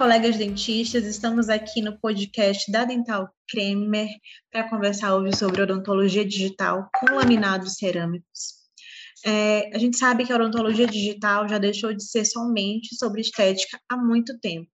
colegas dentistas, estamos aqui no podcast da Dental Kremer para conversar hoje sobre odontologia digital com laminados cerâmicos. É, a gente sabe que a odontologia digital já deixou de ser somente sobre estética há muito tempo.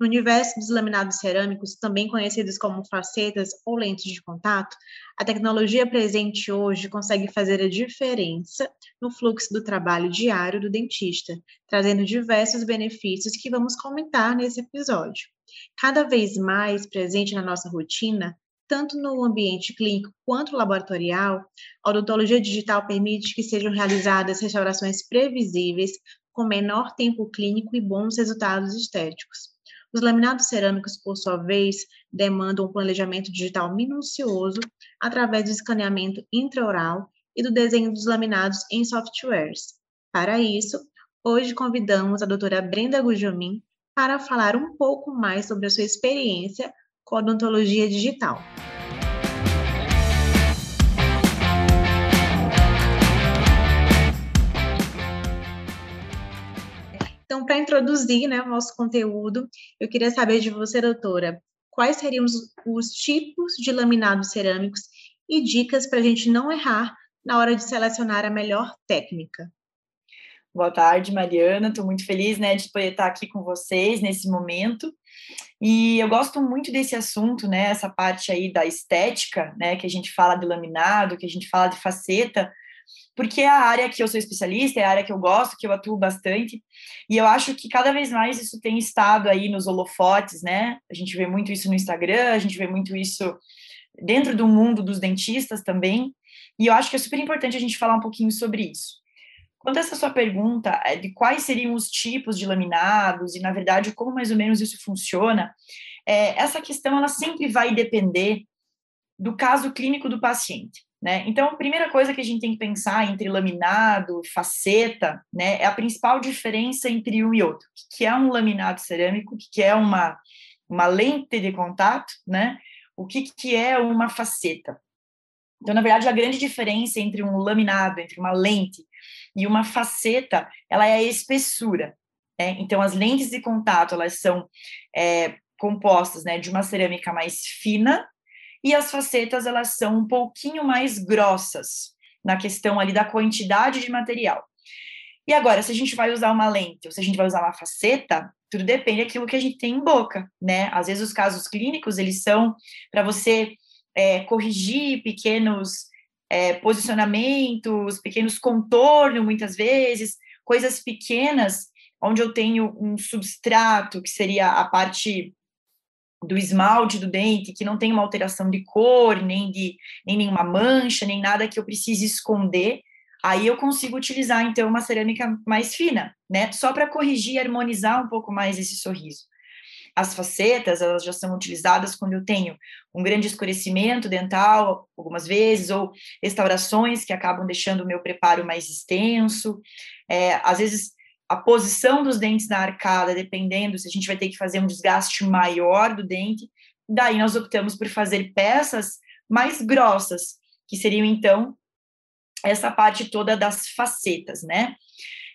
No universo dos laminados cerâmicos, também conhecidos como facetas ou lentes de contato, a tecnologia presente hoje consegue fazer a diferença no fluxo do trabalho diário do dentista, trazendo diversos benefícios que vamos comentar nesse episódio. Cada vez mais presente na nossa rotina, tanto no ambiente clínico quanto laboratorial, a odontologia digital permite que sejam realizadas restaurações previsíveis, com menor tempo clínico e bons resultados estéticos. Os laminados cerâmicos, por sua vez, demandam um planejamento digital minucioso através do escaneamento intraoral e do desenho dos laminados em softwares. Para isso, hoje convidamos a doutora Brenda Gujomin para falar um pouco mais sobre a sua experiência com odontologia digital. Então, para introduzir né, o nosso conteúdo, eu queria saber de você, doutora, quais seriam os, os tipos de laminados cerâmicos e dicas para a gente não errar na hora de selecionar a melhor técnica. Boa tarde, Mariana. Estou muito feliz né, de poder estar aqui com vocês nesse momento. E eu gosto muito desse assunto, né? Essa parte aí da estética, né? Que a gente fala de laminado, que a gente fala de faceta, porque é a área que eu sou especialista, é a área que eu gosto, que eu atuo bastante, e eu acho que cada vez mais isso tem estado aí nos holofotes, né? A gente vê muito isso no Instagram, a gente vê muito isso dentro do mundo dos dentistas também, e eu acho que é super importante a gente falar um pouquinho sobre isso. Quanto a essa sua pergunta é, de quais seriam os tipos de laminados e, na verdade, como mais ou menos isso funciona, é, essa questão ela sempre vai depender do caso clínico do paciente. Né? Então, a primeira coisa que a gente tem que pensar entre laminado, faceta, né, é a principal diferença entre um e outro. O que é um laminado cerâmico, o que é uma, uma lente de contato, né? o que, que é uma faceta. Então, na verdade, a grande diferença entre um laminado, entre uma lente e uma faceta, ela é a espessura. Né? Então, as lentes de contato, elas são é, compostas né, de uma cerâmica mais fina, e as facetas elas são um pouquinho mais grossas na questão ali da quantidade de material. E agora, se a gente vai usar uma lente ou se a gente vai usar uma faceta, tudo depende daquilo que a gente tem em boca, né? Às vezes os casos clínicos, eles são para você é, corrigir pequenos é, posicionamentos, pequenos contornos, muitas vezes, coisas pequenas, onde eu tenho um substrato, que seria a parte do esmalte do dente, que não tem uma alteração de cor, nem de nem nenhuma mancha, nem nada que eu precise esconder, aí eu consigo utilizar então uma cerâmica mais fina, né? Só para corrigir e harmonizar um pouco mais esse sorriso. As facetas, elas já são utilizadas quando eu tenho um grande escurecimento dental, algumas vezes, ou restaurações que acabam deixando o meu preparo mais extenso. É, às vezes, a posição dos dentes na arcada, dependendo se a gente vai ter que fazer um desgaste maior do dente, daí nós optamos por fazer peças mais grossas, que seriam então essa parte toda das facetas, né?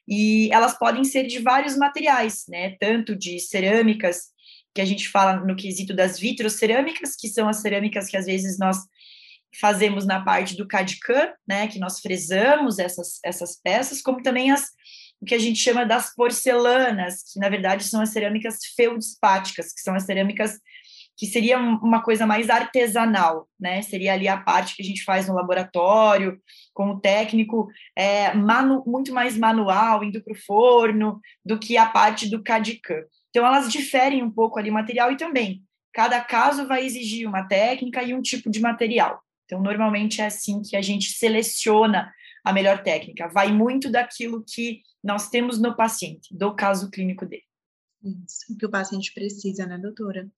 E elas podem ser de vários materiais, né? Tanto de cerâmicas, que a gente fala no quesito das vitrocerâmicas, que são as cerâmicas que às vezes nós fazemos na parte do CAD-CAM, né? Que nós fresamos essas, essas peças, como também as o que a gente chama das porcelanas, que na verdade são as cerâmicas feldspáticas, que são as cerâmicas que seria uma coisa mais artesanal, né? Seria ali a parte que a gente faz no laboratório, com o técnico, é, manu, muito mais manual, indo para o forno, do que a parte do CAD-CAM. Então, elas diferem um pouco ali o material e também, cada caso vai exigir uma técnica e um tipo de material. Então, normalmente é assim que a gente seleciona a melhor técnica. Vai muito daquilo que nós temos no paciente, do caso clínico dele. Isso, o que o paciente precisa, né, doutora?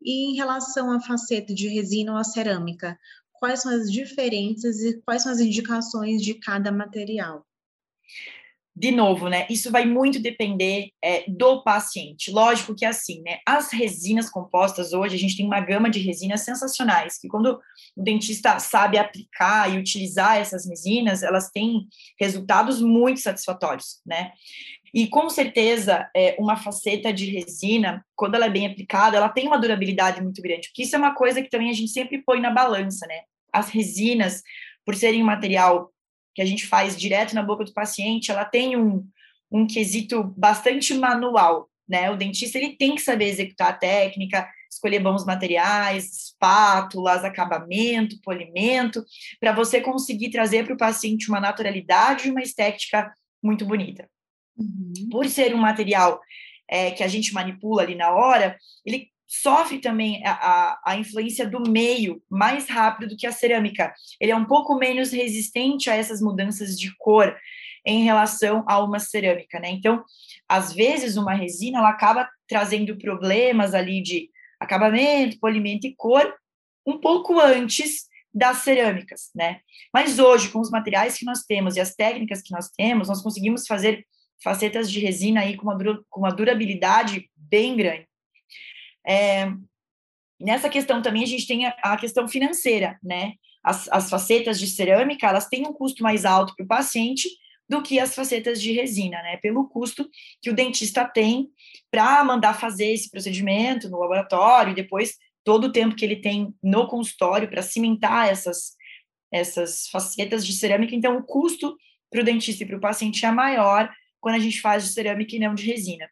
E em relação à faceta de resina ou a cerâmica, quais são as diferenças e quais são as indicações de cada material? De novo, né? Isso vai muito depender é, do paciente. Lógico que é assim, né? As resinas compostas hoje, a gente tem uma gama de resinas sensacionais, que quando o dentista sabe aplicar e utilizar essas resinas, elas têm resultados muito satisfatórios, né? E com certeza, é, uma faceta de resina, quando ela é bem aplicada, ela tem uma durabilidade muito grande, porque isso é uma coisa que também a gente sempre põe na balança, né? As resinas, por serem um material que a gente faz direto na boca do paciente, ela tem um, um quesito bastante manual, né? O dentista ele tem que saber executar a técnica, escolher bons materiais, espátulas, acabamento, polimento, para você conseguir trazer para o paciente uma naturalidade e uma estética muito bonita. Uhum. Por ser um material é, que a gente manipula ali na hora, ele sofre também a, a, a, influência do meio mais rápido do que a cerâmica. Ele é um pouco menos resistente a essas mudanças de cor em relação a uma cerâmica, né? Então, às vezes, uma resina ela acaba trazendo problemas ali de acabamento, polimento e cor um pouco antes das cerâmicas, né? Mas hoje, com os materiais que nós temos e as técnicas que nós temos, nós conseguimos fazer facetas de resina aí com uma, com uma durabilidade bem grande. É, nessa questão também a gente tem a, a questão financeira, né? As, as, facetas de cerâmica, elas têm um custo mais alto para o paciente do que as facetas de resina, né? Pelo custo que o dentista tem para mandar fazer esse procedimento no laboratório e depois todo o tempo que ele tem no consultório para cimentar essas, essas facetas de cerâmica. Então, o custo para o dentista e para o paciente é maior quando a gente faz de cerâmica e não de resina.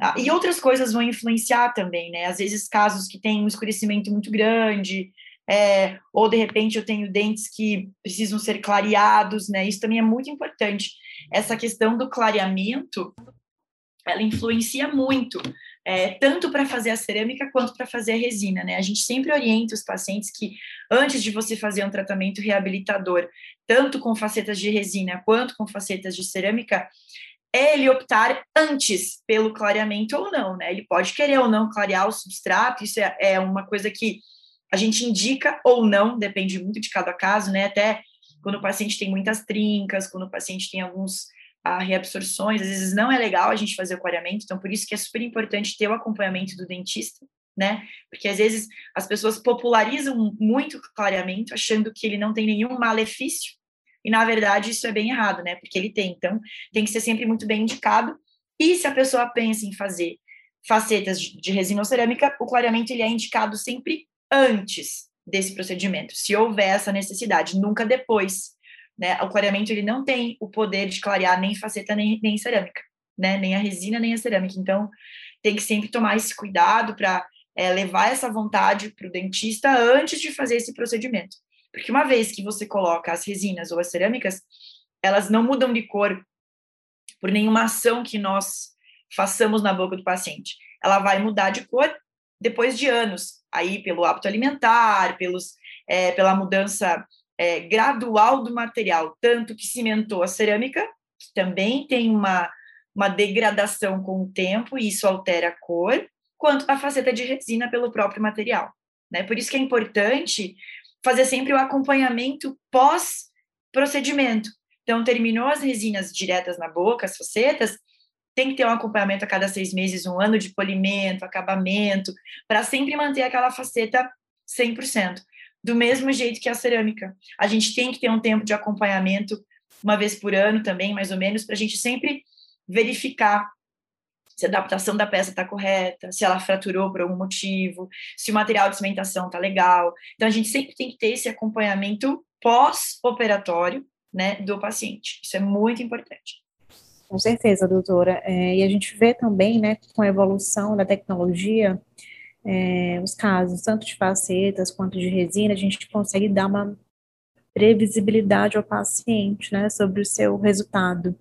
Ah, e outras coisas vão influenciar também, né? Às vezes, casos que têm um escurecimento muito grande, é, ou de repente eu tenho dentes que precisam ser clareados, né? Isso também é muito importante. Essa questão do clareamento, ela influencia muito, é, tanto para fazer a cerâmica quanto para fazer a resina, né? A gente sempre orienta os pacientes que antes de você fazer um tratamento reabilitador, tanto com facetas de resina quanto com facetas de cerâmica, ele optar antes pelo clareamento ou não, né? Ele pode querer ou não clarear o substrato, isso é, é uma coisa que a gente indica ou não, depende muito de cada caso, né? Até quando o paciente tem muitas trincas, quando o paciente tem alguns ah, reabsorções, às vezes não é legal a gente fazer o clareamento, então por isso que é super importante ter o acompanhamento do dentista, né? Porque às vezes as pessoas popularizam muito o clareamento, achando que ele não tem nenhum malefício, e na verdade isso é bem errado, né? Porque ele tem. Então, tem que ser sempre muito bem indicado. E se a pessoa pensa em fazer facetas de resina ou cerâmica, o clareamento ele é indicado sempre antes desse procedimento, se houver essa necessidade, nunca depois. Né? O clareamento ele não tem o poder de clarear nem faceta nem, nem cerâmica, né? nem a resina nem a cerâmica. Então, tem que sempre tomar esse cuidado para é, levar essa vontade para o dentista antes de fazer esse procedimento. Porque uma vez que você coloca as resinas ou as cerâmicas, elas não mudam de cor por nenhuma ação que nós façamos na boca do paciente. Ela vai mudar de cor depois de anos, aí pelo hábito alimentar, pelos, é, pela mudança é, gradual do material, tanto que cimentou a cerâmica, que também tem uma, uma degradação com o tempo, e isso altera a cor, quanto a faceta de resina pelo próprio material. Né? Por isso que é importante fazer sempre o acompanhamento pós-procedimento. Então, terminou as resinas diretas na boca, as facetas, tem que ter um acompanhamento a cada seis meses, um ano de polimento, acabamento, para sempre manter aquela faceta 100%. Do mesmo jeito que a cerâmica. A gente tem que ter um tempo de acompanhamento, uma vez por ano também, mais ou menos, para a gente sempre verificar se a adaptação da peça está correta, se ela fraturou por algum motivo, se o material de cimentação está legal. Então, a gente sempre tem que ter esse acompanhamento pós-operatório né, do paciente. Isso é muito importante. Com certeza, doutora. É, e a gente vê também, né, com a evolução da tecnologia, é, os casos tanto de facetas quanto de resina, a gente consegue dar uma previsibilidade ao paciente, né, sobre o seu resultado.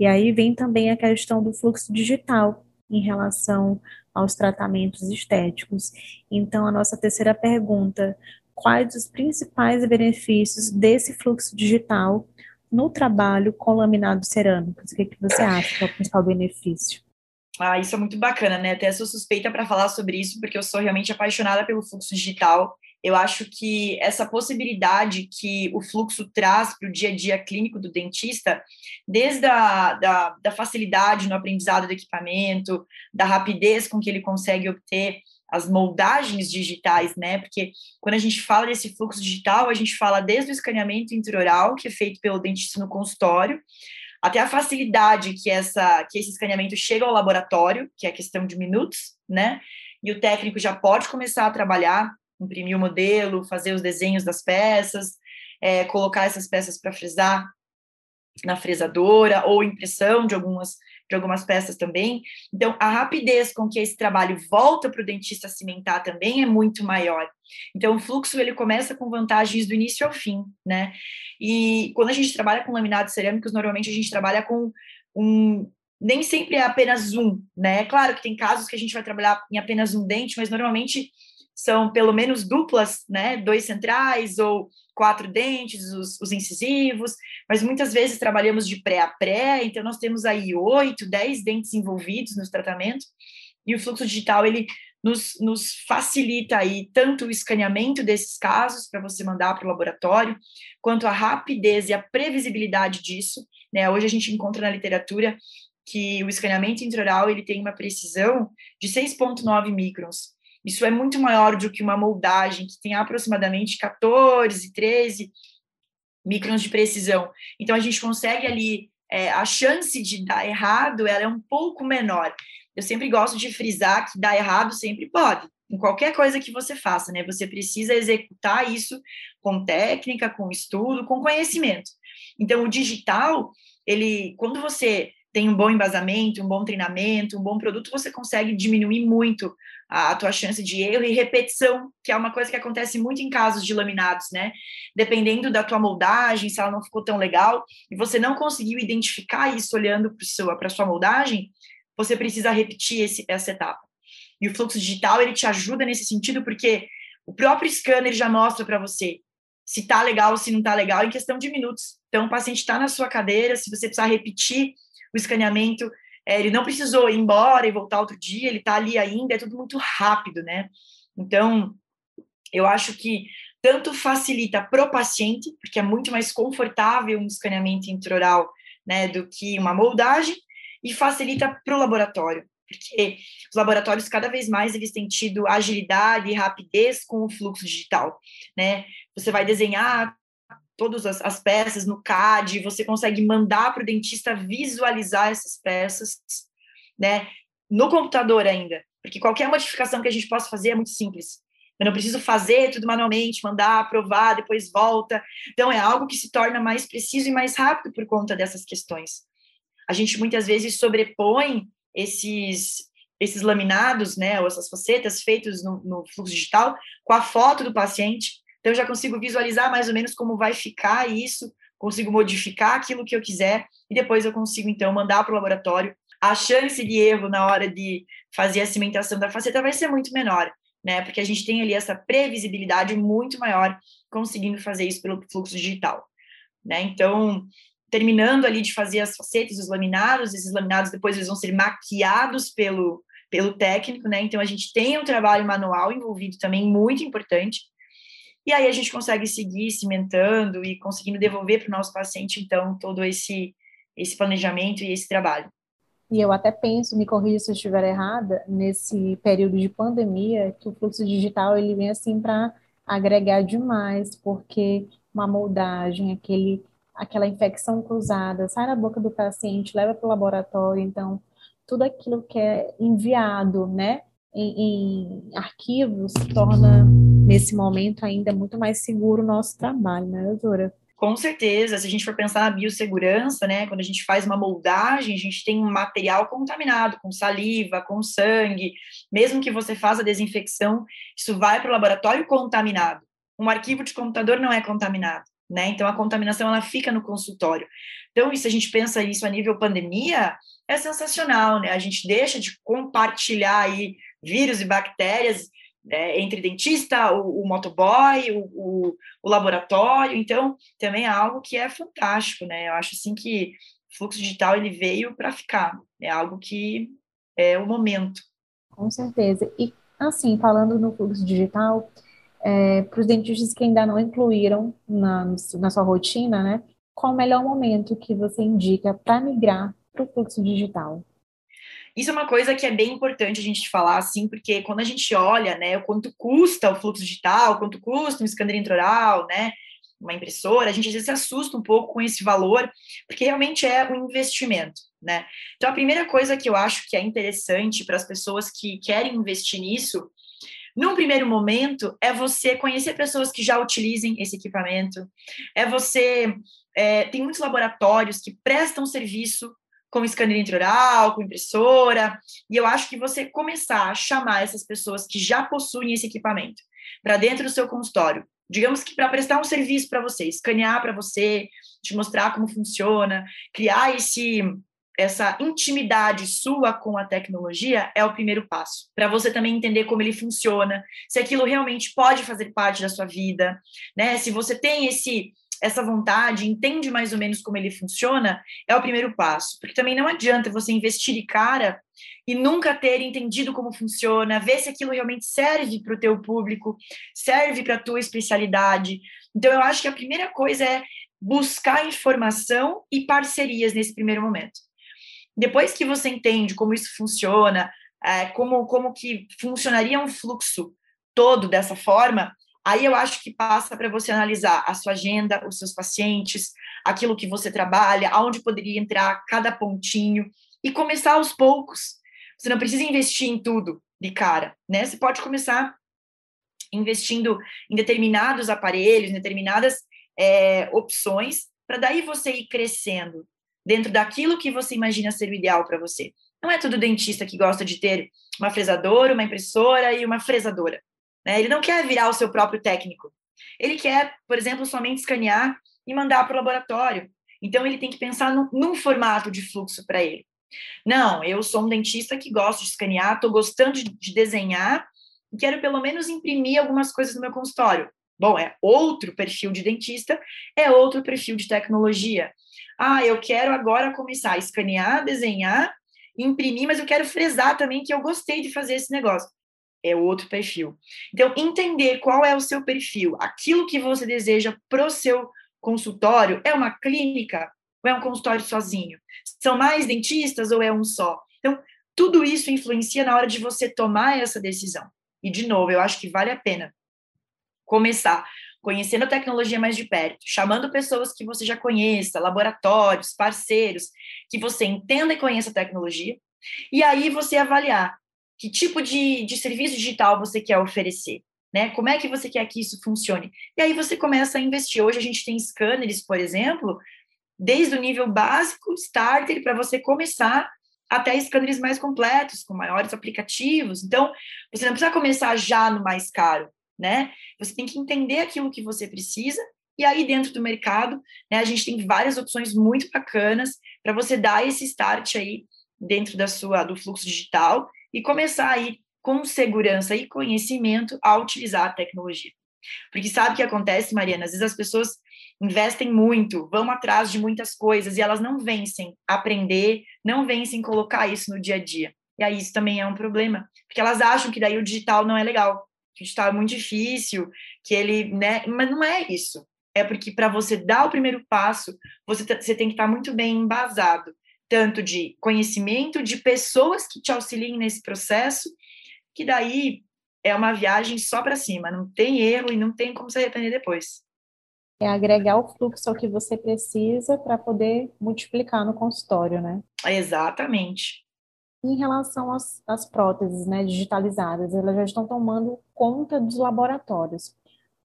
E aí vem também a questão do fluxo digital em relação aos tratamentos estéticos. Então, a nossa terceira pergunta: quais os principais benefícios desse fluxo digital no trabalho com laminados cerâmicos? O que, que você acha que é o principal benefício? Ah, isso é muito bacana, né? Até sou suspeita para falar sobre isso, porque eu sou realmente apaixonada pelo fluxo digital eu acho que essa possibilidade que o fluxo traz para o dia a dia clínico do dentista, desde a da, da facilidade no aprendizado do equipamento, da rapidez com que ele consegue obter as moldagens digitais, né? Porque quando a gente fala desse fluxo digital, a gente fala desde o escaneamento intraoral, que é feito pelo dentista no consultório, até a facilidade que essa que esse escaneamento chega ao laboratório, que é questão de minutos, né? E o técnico já pode começar a trabalhar, imprimir o modelo, fazer os desenhos das peças, é, colocar essas peças para frisar na fresadora ou impressão de algumas de algumas peças também. Então, a rapidez com que esse trabalho volta para o dentista cimentar também é muito maior. Então, o fluxo ele começa com vantagens do início ao fim, né? E quando a gente trabalha com laminados cerâmicos, normalmente a gente trabalha com um nem sempre é apenas um, né? É claro que tem casos que a gente vai trabalhar em apenas um dente, mas normalmente são pelo menos duplas, né? Dois centrais ou quatro dentes, os, os, incisivos, mas muitas vezes trabalhamos de pré a pré, então nós temos aí oito, dez dentes envolvidos no tratamento, e o fluxo digital, ele nos, nos facilita aí tanto o escaneamento desses casos para você mandar para o laboratório, quanto a rapidez e a previsibilidade disso, né? Hoje a gente encontra na literatura que o escaneamento intraoral ele tem uma precisão de 6.9 microns, isso é muito maior do que uma moldagem que tem aproximadamente 14, 13 microns de precisão. Então a gente consegue ali é, a chance de dar errado, ela é um pouco menor. Eu sempre gosto de frisar que dar errado sempre pode, em qualquer coisa que você faça, né? Você precisa executar isso com técnica, com estudo, com conhecimento. Então o digital, ele, quando você tem um bom embasamento, um bom treinamento, um bom produto, você consegue diminuir muito a, tua chance de erro e repetição, que é uma coisa que acontece muito em casos de laminados, né? Dependendo da tua moldagem, se ela não ficou tão legal, e você não conseguiu identificar isso olhando para a sua moldagem, você precisa repetir esse, essa etapa. E o fluxo digital, ele te ajuda nesse sentido, porque o próprio scanner já mostra para você se tá legal se não tá legal em questão de minutos. Então, o paciente está na sua cadeira, se você precisar repetir o escaneamento, é, ele não precisou ir embora e voltar outro dia, ele está ali ainda, é tudo muito rápido, né? Então, eu acho que tanto facilita para o paciente, porque é muito mais confortável um escaneamento intraoral, né, do que uma moldagem, e facilita para o laboratório, porque os laboratórios cada vez mais eles têm tido agilidade e rapidez com o fluxo digital, né? Você vai desenhar todas as, as peças no CAD, você consegue mandar para o dentista visualizar essas peças, né? No computador ainda, porque qualquer modificação que a gente possa fazer é muito simples. Eu não preciso fazer tudo manualmente, mandar, aprovar, depois volta. Então, é algo que se torna mais preciso e mais rápido por conta dessas questões. A gente muitas vezes sobrepõe esses, esses laminados, né, ou essas facetas feitos no, no fluxo digital com a foto do paciente, então, eu já consigo visualizar mais ou menos como vai ficar isso, consigo modificar aquilo que eu quiser, e depois eu consigo, então, mandar para o laboratório. A chance de erro na hora de fazer a cimentação da faceta vai ser muito menor, né? Porque a gente tem ali essa previsibilidade muito maior conseguindo fazer isso pelo fluxo digital, né? Então, terminando ali de fazer as facetas, os laminados, esses laminados depois eles vão ser maquiados pelo, pelo técnico, né? Então, a gente tem um trabalho manual envolvido também muito importante, e aí a gente consegue seguir cimentando e conseguindo devolver para o nosso paciente, então, todo esse, esse planejamento e esse trabalho. E eu até penso, me corrija se eu estiver errada, nesse período de pandemia, que o fluxo digital ele vem assim para agregar demais, porque uma moldagem, aquele, aquela infecção cruzada, sai da boca do paciente, leva para o laboratório, então tudo aquilo que é enviado, né, em, em arquivos torna nesse momento ainda muito mais seguro o nosso trabalho, né, doutora? Com certeza, se a gente for pensar na biossegurança, né, quando a gente faz uma moldagem, a gente tem um material contaminado com saliva, com sangue, mesmo que você faça a desinfecção, isso vai para o laboratório contaminado. Um arquivo de computador não é contaminado, né? Então a contaminação ela fica no consultório. Então, se a gente pensa isso a nível pandemia, é sensacional, né? A gente deixa de compartilhar aí vírus e bactérias é, entre dentista, o, o motoboy, o, o, o, laboratório, então também é algo que é fantástico, né? Eu acho assim que o fluxo digital ele veio para ficar, é algo que é o momento. Com certeza. E assim, falando no fluxo digital, é, para os dentistas que ainda não incluíram na, na sua rotina, né? Qual o melhor momento que você indica para migrar para o fluxo digital? Isso é uma coisa que é bem importante a gente falar, assim, porque quando a gente olha, né, o quanto custa o fluxo digital, quanto custa um scanner intraoral, né, uma impressora, a gente às vezes se assusta um pouco com esse valor, porque realmente é um investimento, né? Então, a primeira coisa que eu acho que é interessante para as pessoas que querem investir nisso, num primeiro momento, é você conhecer pessoas que já utilizem esse equipamento, é você. É, tem muitos laboratórios que prestam serviço com scanner intraoral, com impressora, e eu acho que você começar a chamar essas pessoas que já possuem esse equipamento para dentro do seu consultório, digamos que para prestar um serviço para você, escanear para você, te mostrar como funciona, criar esse essa intimidade sua com a tecnologia é o primeiro passo. Para você também entender como ele funciona, se aquilo realmente pode fazer parte da sua vida, né? Se você tem esse essa vontade, entende mais ou menos como ele funciona, é o primeiro passo. Porque também não adianta você investir de cara e nunca ter entendido como funciona, ver se aquilo realmente serve para o teu público, serve para a tua especialidade. Então, eu acho que a primeira coisa é buscar informação e parcerias nesse primeiro momento. Depois que você entende como isso funciona, é, como, como que funcionaria um fluxo todo dessa forma, Aí eu acho que passa para você analisar a sua agenda, os seus pacientes, aquilo que você trabalha, aonde poderia entrar cada pontinho e começar aos poucos. Você não precisa investir em tudo de cara, né? Você pode começar investindo em determinados aparelhos, em determinadas é, opções, para daí você ir crescendo dentro daquilo que você imagina ser o ideal para você. Não é todo dentista que gosta de ter uma fresadora, uma impressora e uma fresadora. Né? Ele não quer virar o seu próprio técnico. Ele quer, por exemplo, somente escanear e mandar para o laboratório. Então, ele tem que pensar num, num formato de fluxo para ele. Não, eu sou um dentista que gosto de escanear, estou gostando de, de desenhar e quero pelo menos imprimir algumas coisas no meu consultório. Bom, é outro perfil de dentista, é outro perfil de tecnologia. Ah, eu quero agora começar a escanear, desenhar, imprimir, mas eu quero fresar também que eu gostei de fazer esse negócio é outro perfil. Então, entender qual é o seu perfil, aquilo que você deseja para o seu consultório, é uma clínica ou é um consultório sozinho? São mais dentistas ou é um só? Então, tudo isso influencia na hora de você tomar essa decisão. E, de novo, eu acho que vale a pena começar conhecendo a tecnologia mais de perto, chamando pessoas que você já conheça, laboratórios, parceiros, que você entenda e conheça a tecnologia, e aí você avaliar que tipo de, de serviço digital você quer oferecer, né? Como é que você quer que isso funcione? E aí você começa a investir. Hoje a gente tem scanners, por exemplo, desde o nível básico, starter, para você começar até scanners mais completos, com maiores aplicativos. Então, você não precisa começar já no mais caro, né? Você tem que entender aquilo que você precisa e aí dentro do mercado, né, a gente tem várias opções muito bacanas para você dar esse start aí dentro da sua do fluxo digital e começar aí com segurança e conhecimento a utilizar a tecnologia. Porque sabe o que acontece, Mariana? Às vezes as pessoas investem muito, vão atrás de muitas coisas e elas não vencem aprender, não vencem colocar isso no dia a dia. E aí isso também é um problema, porque elas acham que daí o digital não é legal, que o digital é muito difícil, que ele, né? Mas não é isso. É porque para você dar o primeiro passo, você, você tem que estar muito bem embasado tanto de conhecimento, de pessoas que te auxiliem nesse processo, que daí é uma viagem só para cima, não tem erro e não tem como se arrepender depois. É agregar o fluxo ao que você precisa para poder multiplicar no consultório, né? Exatamente. Em relação às, às próteses né, digitalizadas, elas já estão tomando conta dos laboratórios.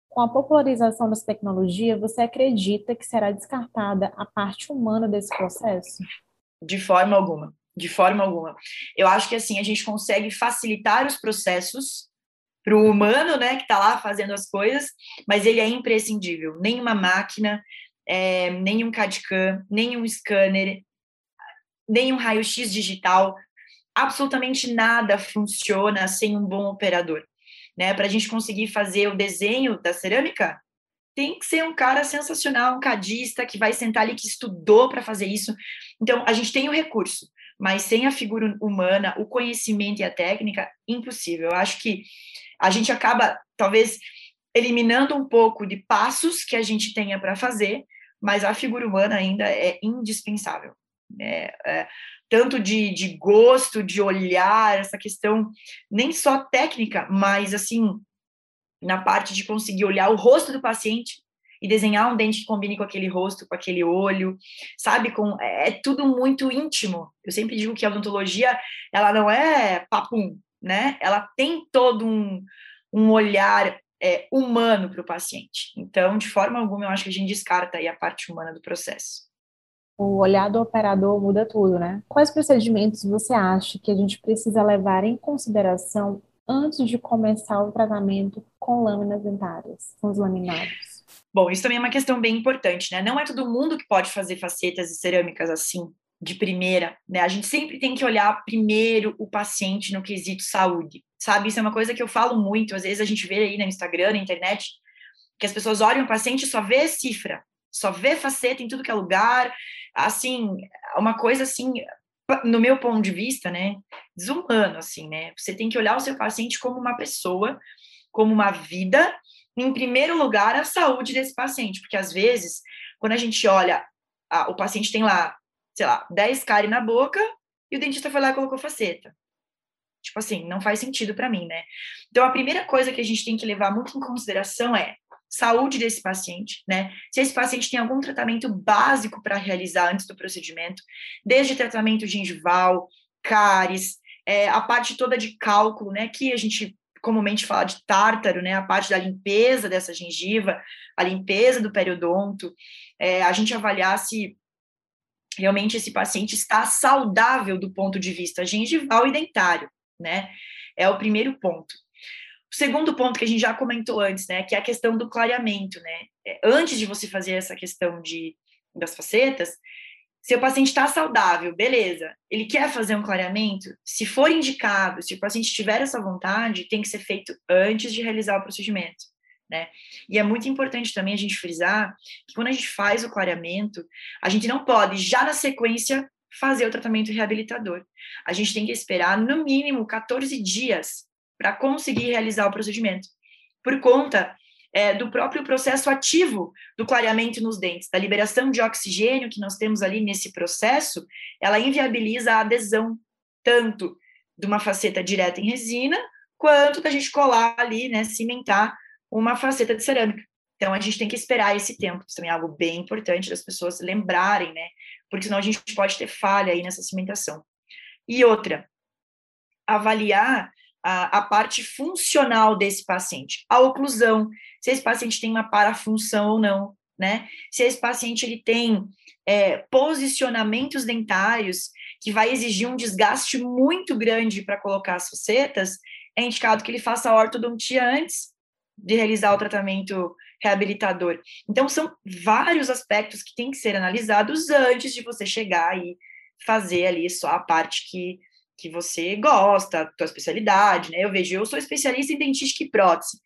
Com a popularização dessa tecnologia, você acredita que será descartada a parte humana desse processo? De forma alguma. De forma alguma. Eu acho que assim a gente consegue facilitar os processos para o humano, né, que está lá fazendo as coisas, mas ele é imprescindível. Nenhuma máquina, é, nenhum CAD-CAM, nenhum scanner, nenhum raio-x digital, absolutamente nada funciona sem um bom operador. Né? Para a gente conseguir fazer o desenho da cerâmica, tem que ser um cara sensacional, um cadista que vai sentar ali, que estudou para fazer isso. Então, a gente tem o recurso, mas sem a figura humana, o conhecimento e a técnica, impossível. Eu acho que a gente acaba, talvez, eliminando um pouco de passos que a gente tenha para fazer, mas a figura humana ainda é indispensável. É, é, tanto de, de gosto, de olhar, essa questão nem só técnica, mas assim na parte de conseguir olhar o rosto do paciente e desenhar um dente que combine com aquele rosto, com aquele olho, sabe? Com, é, é tudo muito íntimo. Eu sempre digo que a odontologia, ela não é papum, né? Ela tem todo um, um olhar é, humano para o paciente. Então, de forma alguma, eu acho que a gente descarta aí a parte humana do processo. O olhar do operador muda tudo, né? Quais procedimentos você acha que a gente precisa levar em consideração antes de começar o tratamento com lâminas dentárias, com os laminados? Bom, isso também é uma questão bem importante, né? Não é todo mundo que pode fazer facetas e cerâmicas assim, de primeira, né? A gente sempre tem que olhar primeiro o paciente no quesito saúde, sabe? Isso é uma coisa que eu falo muito, às vezes a gente vê aí no Instagram, na internet, que as pessoas olham o paciente e só vê cifra, só vê faceta em tudo que é lugar, assim, uma coisa assim, no meu ponto de vista, né, desumano, assim, né? Você tem que olhar o seu paciente como uma pessoa, como uma vida, em primeiro lugar, a saúde desse paciente, porque às vezes, quando a gente olha, a, o paciente tem lá, sei lá, 10 cáries na boca e o dentista foi lá e colocou faceta. Tipo assim, não faz sentido para mim, né? Então, a primeira coisa que a gente tem que levar muito em consideração é saúde desse paciente, né? Se esse paciente tem algum tratamento básico para realizar antes do procedimento, desde tratamento gengival, cáries, é, a parte toda de cálculo, né? Que a gente comumente fala de tártaro, né? A parte da limpeza dessa gengiva, a limpeza do periodonto, é, a gente avaliar se realmente esse paciente está saudável do ponto de vista gengival e dentário, né? É o primeiro ponto. Segundo ponto que a gente já comentou antes, né, que é a questão do clareamento, né? É, antes de você fazer essa questão de das facetas, se o paciente está saudável, beleza, ele quer fazer um clareamento, se for indicado, se o paciente tiver essa vontade, tem que ser feito antes de realizar o procedimento, né? E é muito importante também a gente frisar que quando a gente faz o clareamento, a gente não pode já na sequência fazer o tratamento reabilitador. A gente tem que esperar no mínimo 14 dias para conseguir realizar o procedimento, por conta é, do próprio processo ativo do clareamento nos dentes, da liberação de oxigênio que nós temos ali nesse processo, ela inviabiliza a adesão tanto de uma faceta direta em resina, quanto da gente colar ali, né, cimentar uma faceta de cerâmica. Então, a gente tem que esperar esse tempo, isso também é algo bem importante das pessoas lembrarem, né, porque senão a gente pode ter falha aí nessa cimentação. E outra, avaliar a, a, parte funcional desse paciente, a oclusão, se esse paciente tem uma parafunção ou não, né? Se esse paciente ele tem é, posicionamentos dentários que vai exigir um desgaste muito grande para colocar as facetas, é indicado que ele faça a ortodontia antes de realizar o tratamento reabilitador. Então, são vários aspectos que têm que ser analisados antes de você chegar e fazer ali só a parte que que você gosta, tua especialidade, né? Eu vejo, eu sou especialista em dentística e prótese,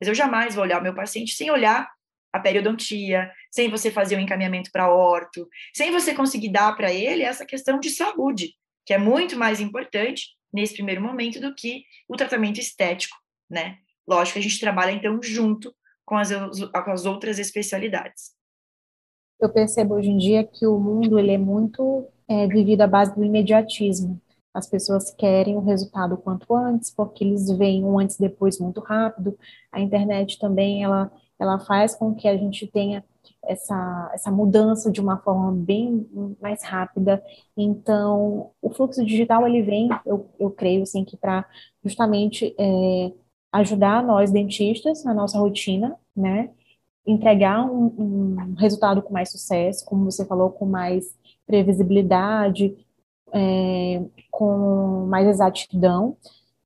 mas eu jamais vou olhar o meu paciente sem olhar a periodontia, sem você fazer o um encaminhamento para orto, sem você conseguir dar para ele essa questão de saúde, que é muito mais importante nesse primeiro momento do que o tratamento estético, né? Lógico que a gente trabalha então junto com as, com as outras especialidades. Eu percebo hoje em dia que o mundo ele é muito é, vivido à base do imediatismo. As pessoas querem o resultado quanto antes, porque eles veem um antes e depois muito rápido. A internet também, ela, ela faz com que a gente tenha essa, essa mudança de uma forma bem mais rápida. Então, o fluxo digital, ele vem, eu, eu creio, assim, que para justamente é, ajudar nós dentistas na nossa rotina, né? Entregar um, um resultado com mais sucesso, como você falou, com mais previsibilidade, é, com mais exatidão,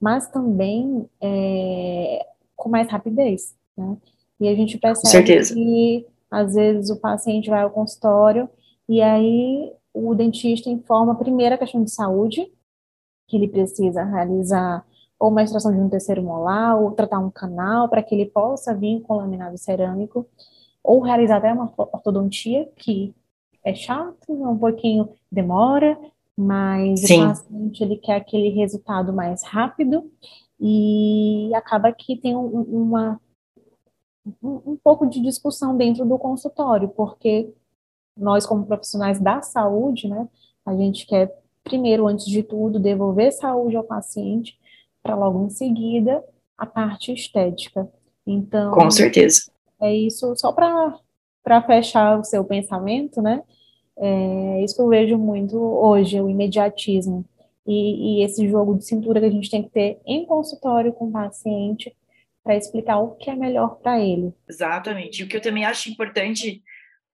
mas também é, com mais rapidez. Né? E a gente percebe que, às vezes, o paciente vai ao consultório e aí o dentista informa primeiro a questão de saúde, que ele precisa realizar ou uma extração de um terceiro molar, ou tratar um canal para que ele possa vir com laminado cerâmico, ou realizar até uma ortodontia, que é chato, um pouquinho demora, mas Sim. o paciente ele quer aquele resultado mais rápido e acaba que tem um, uma um, um pouco de discussão dentro do consultório, porque nós como profissionais da saúde, né, a gente quer primeiro, antes de tudo, devolver saúde ao paciente para logo em seguida a parte estética. Então, com certeza. É isso só para para fechar o seu pensamento, né? É isso eu vejo muito hoje, o imediatismo. E, e, esse jogo de cintura que a gente tem que ter em consultório com o paciente para explicar o que é melhor para ele. Exatamente. O que eu também acho importante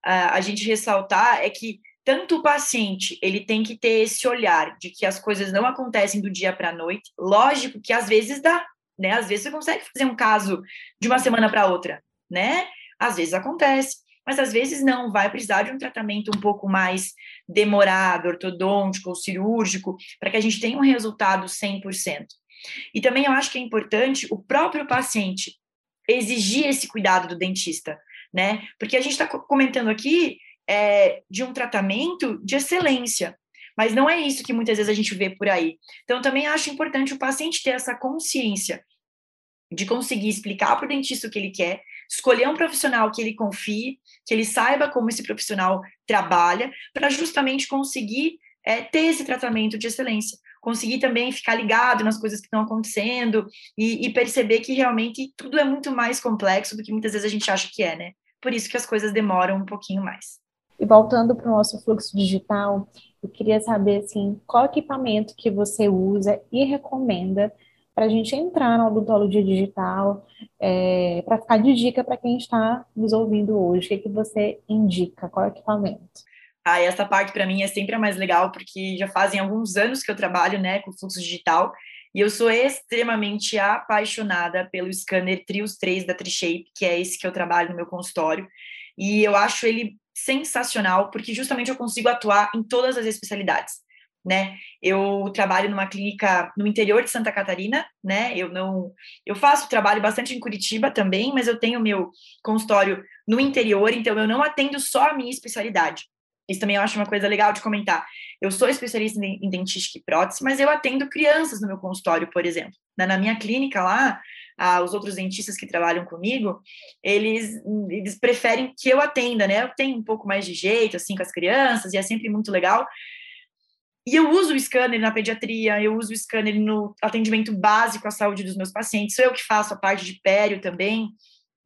uh, a gente ressaltar é que tanto o paciente ele tem que ter esse olhar de que as coisas não acontecem do dia para a noite. Lógico que às vezes dá, né? Às vezes você consegue fazer um caso de uma semana para outra, né? Às vezes acontece mas às vezes não, vai precisar de um tratamento um pouco mais demorado, ortodôntico ou cirúrgico, para que a gente tenha um resultado 100%. E também eu acho que é importante o próprio paciente exigir esse cuidado do dentista, né? Porque a gente está comentando aqui é, de um tratamento de excelência, mas não é isso que muitas vezes a gente vê por aí. Então, também acho importante o paciente ter essa consciência de conseguir explicar para o dentista o que ele quer, escolher um profissional que ele confie, que ele saiba como esse profissional trabalha, para justamente conseguir é, ter esse tratamento de excelência, conseguir também ficar ligado nas coisas que estão acontecendo e, e, perceber que realmente tudo é muito mais complexo do que muitas vezes a gente acha que é, né? Por isso que as coisas demoram um pouquinho mais. E voltando para o nosso fluxo digital, eu queria saber assim, qual equipamento que você usa e recomenda para a gente entrar na odontologia digital, é, para ficar de dica para quem está nos ouvindo hoje. O que, que você indica? Qual é equipamento? Ah, essa parte para mim é sempre a mais legal, porque já fazem alguns anos que eu trabalho né, com fluxo digital e eu sou extremamente apaixonada pelo scanner Trios 3 da Trishape, que é esse que eu trabalho no meu consultório. E eu acho ele sensacional, porque justamente eu consigo atuar em todas as especialidades né? Eu trabalho numa clínica no interior de Santa Catarina, né? Eu não, eu faço trabalho bastante em Curitiba também, mas eu tenho meu consultório no interior, então eu não atendo só a minha especialidade. Isso também eu acho uma coisa legal de comentar. Eu sou especialista em dentística e prótese, mas eu atendo crianças no meu consultório, por exemplo. Na minha clínica lá, os outros dentistas que trabalham comigo, eles, eles preferem que eu atenda, né? Eu tenho um pouco mais de jeito, assim, com as crianças, e é sempre muito legal, e eu uso o scanner na pediatria, eu uso o scanner no atendimento básico à saúde dos meus pacientes, sou eu que faço a parte de pério também,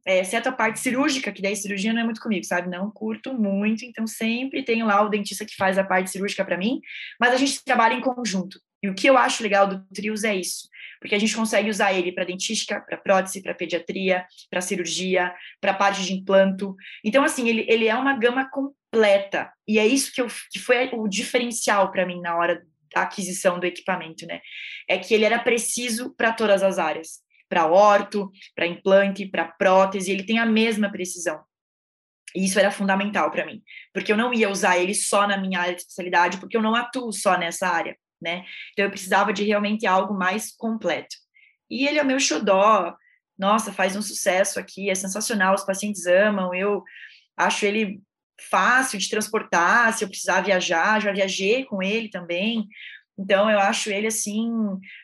é, exceto a parte cirúrgica, que daí cirurgia não é muito comigo, sabe? Não curto muito, então sempre tenho lá o dentista que faz a parte cirúrgica para mim, mas a gente trabalha em conjunto. E o que eu acho legal do Trios é isso, porque a gente consegue usar ele para dentística, para prótese, para pediatria, para cirurgia, para parte de implanto. Então, assim, ele, ele é uma gama completa. E é isso que, eu, que foi o diferencial para mim na hora da aquisição do equipamento, né? É que ele era preciso para todas as áreas, para orto, para implante, para prótese, ele tem a mesma precisão. E isso era fundamental para mim, porque eu não ia usar ele só na minha área de especialidade, porque eu não atuo só nessa área né? Então eu precisava de realmente algo mais completo. E ele é o meu xodó. Nossa, faz um sucesso aqui, é sensacional, os pacientes amam. Eu acho ele fácil de transportar, se eu precisar viajar, já viajei com ele também. Então eu acho ele assim,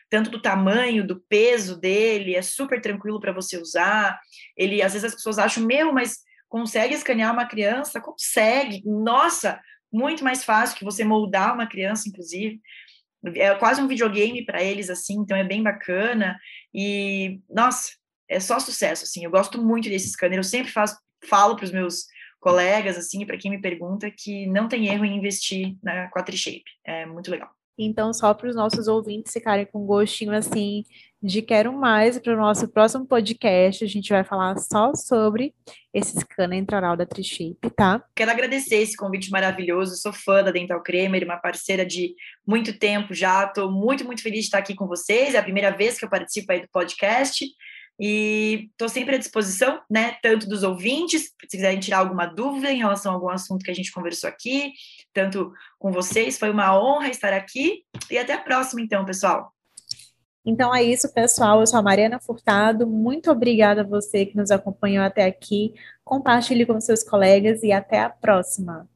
tanto do tamanho, do peso dele, é super tranquilo para você usar. Ele às vezes as pessoas acham meu, mas consegue escanear uma criança? Consegue. Nossa, muito mais fácil que você moldar uma criança, inclusive é quase um videogame para eles, assim, então é bem bacana. E, nossa, é só sucesso, assim. Eu gosto muito desse scanner. Eu sempre faço, falo para os meus colegas, assim, para quem me pergunta, que não tem erro em investir na Quatrishape. É muito legal. Então, só para os nossos ouvintes ficarem com gostinho, assim, de quero mais para o nosso próximo podcast. A gente vai falar só sobre esse scanner intraoral da Trishape, tá? Quero agradecer esse convite maravilhoso. Sou fã da Dental Creamer, uma parceira de muito tempo já. Estou muito, muito feliz de estar aqui com vocês. É a primeira vez que eu participo aí do podcast. E estou sempre à disposição, né, tanto dos ouvintes, se quiserem tirar alguma dúvida em relação a algum assunto que a gente conversou aqui, tanto com vocês. Foi uma honra estar aqui e até a próxima, então, pessoal. Então é isso, pessoal. Eu sou a Mariana Furtado. Muito obrigada a você que nos acompanhou até aqui. Compartilhe com seus colegas e até a próxima.